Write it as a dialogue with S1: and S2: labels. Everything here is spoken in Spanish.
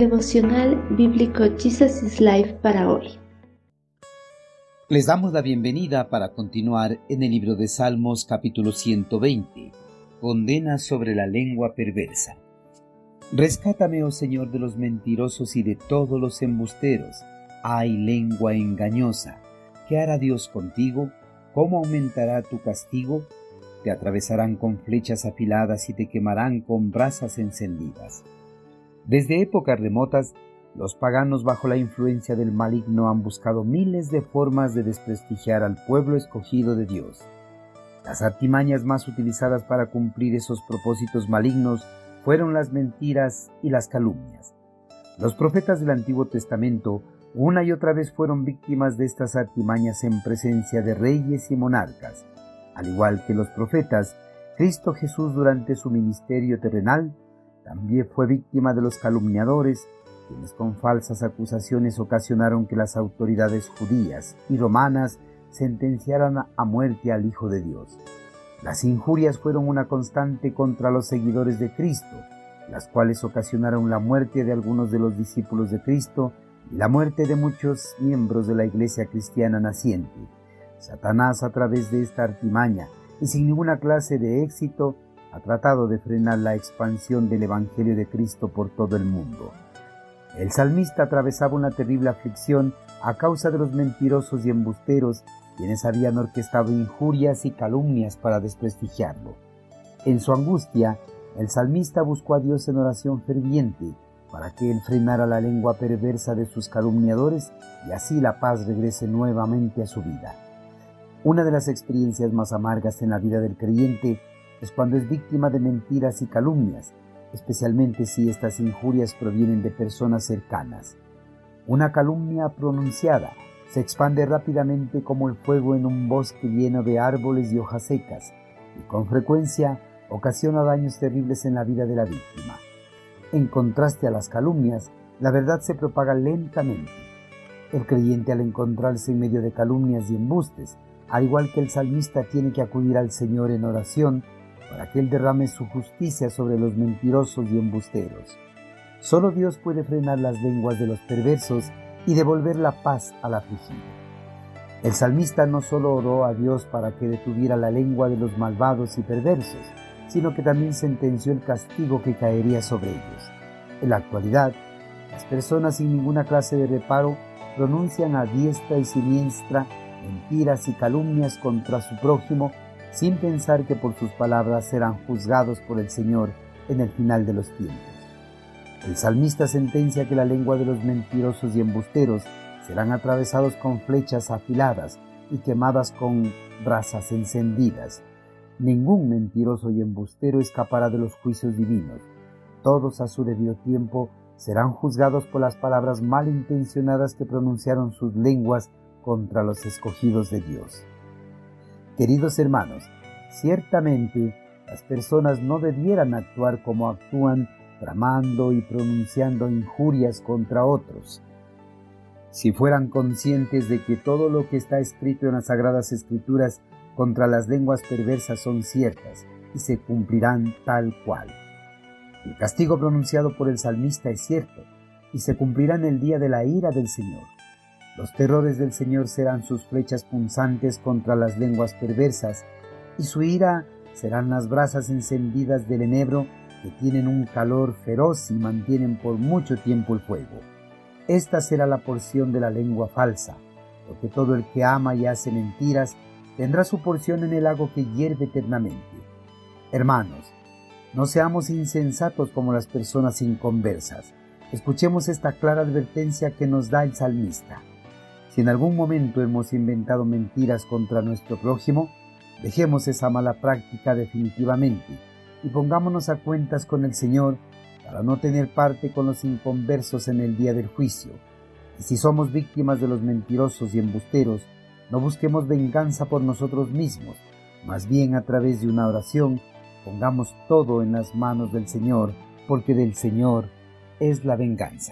S1: Devocional Bíblico Jesus is Life para hoy.
S2: Les damos la bienvenida para continuar en el libro de Salmos capítulo 120, Condena sobre la lengua perversa. Rescátame, oh Señor, de los mentirosos y de todos los embusteros. Ay, lengua engañosa, ¿qué hará Dios contigo? ¿Cómo aumentará tu castigo? Te atravesarán con flechas afiladas y te quemarán con brasas encendidas. Desde épocas remotas, los paganos bajo la influencia del maligno han buscado miles de formas de desprestigiar al pueblo escogido de Dios. Las artimañas más utilizadas para cumplir esos propósitos malignos fueron las mentiras y las calumnias. Los profetas del Antiguo Testamento una y otra vez fueron víctimas de estas artimañas en presencia de reyes y monarcas. Al igual que los profetas, Cristo Jesús durante su ministerio terrenal también fue víctima de los calumniadores, quienes con falsas acusaciones ocasionaron que las autoridades judías y romanas sentenciaran a muerte al Hijo de Dios. Las injurias fueron una constante contra los seguidores de Cristo, las cuales ocasionaron la muerte de algunos de los discípulos de Cristo y la muerte de muchos miembros de la iglesia cristiana naciente. Satanás a través de esta artimaña y sin ninguna clase de éxito ha tratado de frenar la expansión del Evangelio de Cristo por todo el mundo. El salmista atravesaba una terrible aflicción a causa de los mentirosos y embusteros quienes habían orquestado injurias y calumnias para desprestigiarlo. En su angustia, el salmista buscó a Dios en oración ferviente para que él frenara la lengua perversa de sus calumniadores y así la paz regrese nuevamente a su vida. Una de las experiencias más amargas en la vida del creyente es cuando es víctima de mentiras y calumnias, especialmente si estas injurias provienen de personas cercanas. Una calumnia pronunciada se expande rápidamente como el fuego en un bosque lleno de árboles y hojas secas, y con frecuencia ocasiona daños terribles en la vida de la víctima. En contraste a las calumnias, la verdad se propaga lentamente. El creyente al encontrarse en medio de calumnias y embustes, al igual que el salmista, tiene que acudir al Señor en oración para que Él derrame su justicia sobre los mentirosos y embusteros. Solo Dios puede frenar las lenguas de los perversos y devolver la paz al afligido. El salmista no solo oró a Dios para que detuviera la lengua de los malvados y perversos, sino que también sentenció el castigo que caería sobre ellos. En la actualidad, las personas sin ninguna clase de reparo pronuncian a diestra y siniestra mentiras y calumnias contra su prójimo sin pensar que por sus palabras serán juzgados por el Señor en el final de los tiempos. El salmista sentencia que la lengua de los mentirosos y embusteros serán atravesados con flechas afiladas y quemadas con brasas encendidas. Ningún mentiroso y embustero escapará de los juicios divinos. Todos a su debido tiempo serán juzgados por las palabras malintencionadas que pronunciaron sus lenguas contra los escogidos de Dios. Queridos hermanos, ciertamente las personas no debieran actuar como actúan tramando y pronunciando injurias contra otros. Si fueran conscientes de que todo lo que está escrito en las Sagradas Escrituras contra las lenguas perversas son ciertas y se cumplirán tal cual. El castigo pronunciado por el salmista es cierto y se cumplirá en el día de la ira del Señor. Los terrores del Señor serán sus flechas punzantes contra las lenguas perversas y su ira serán las brasas encendidas del enebro que tienen un calor feroz y mantienen por mucho tiempo el fuego. Esta será la porción de la lengua falsa, porque todo el que ama y hace mentiras tendrá su porción en el lago que hierve eternamente. Hermanos, no seamos insensatos como las personas inconversas. Escuchemos esta clara advertencia que nos da el salmista. Si en algún momento hemos inventado mentiras contra nuestro prójimo, dejemos esa mala práctica definitivamente y pongámonos a cuentas con el Señor para no tener parte con los inconversos en el día del juicio. Y si somos víctimas de los mentirosos y embusteros, no busquemos venganza por nosotros mismos, más bien a través de una oración, pongamos todo en las manos del Señor, porque del Señor es la venganza.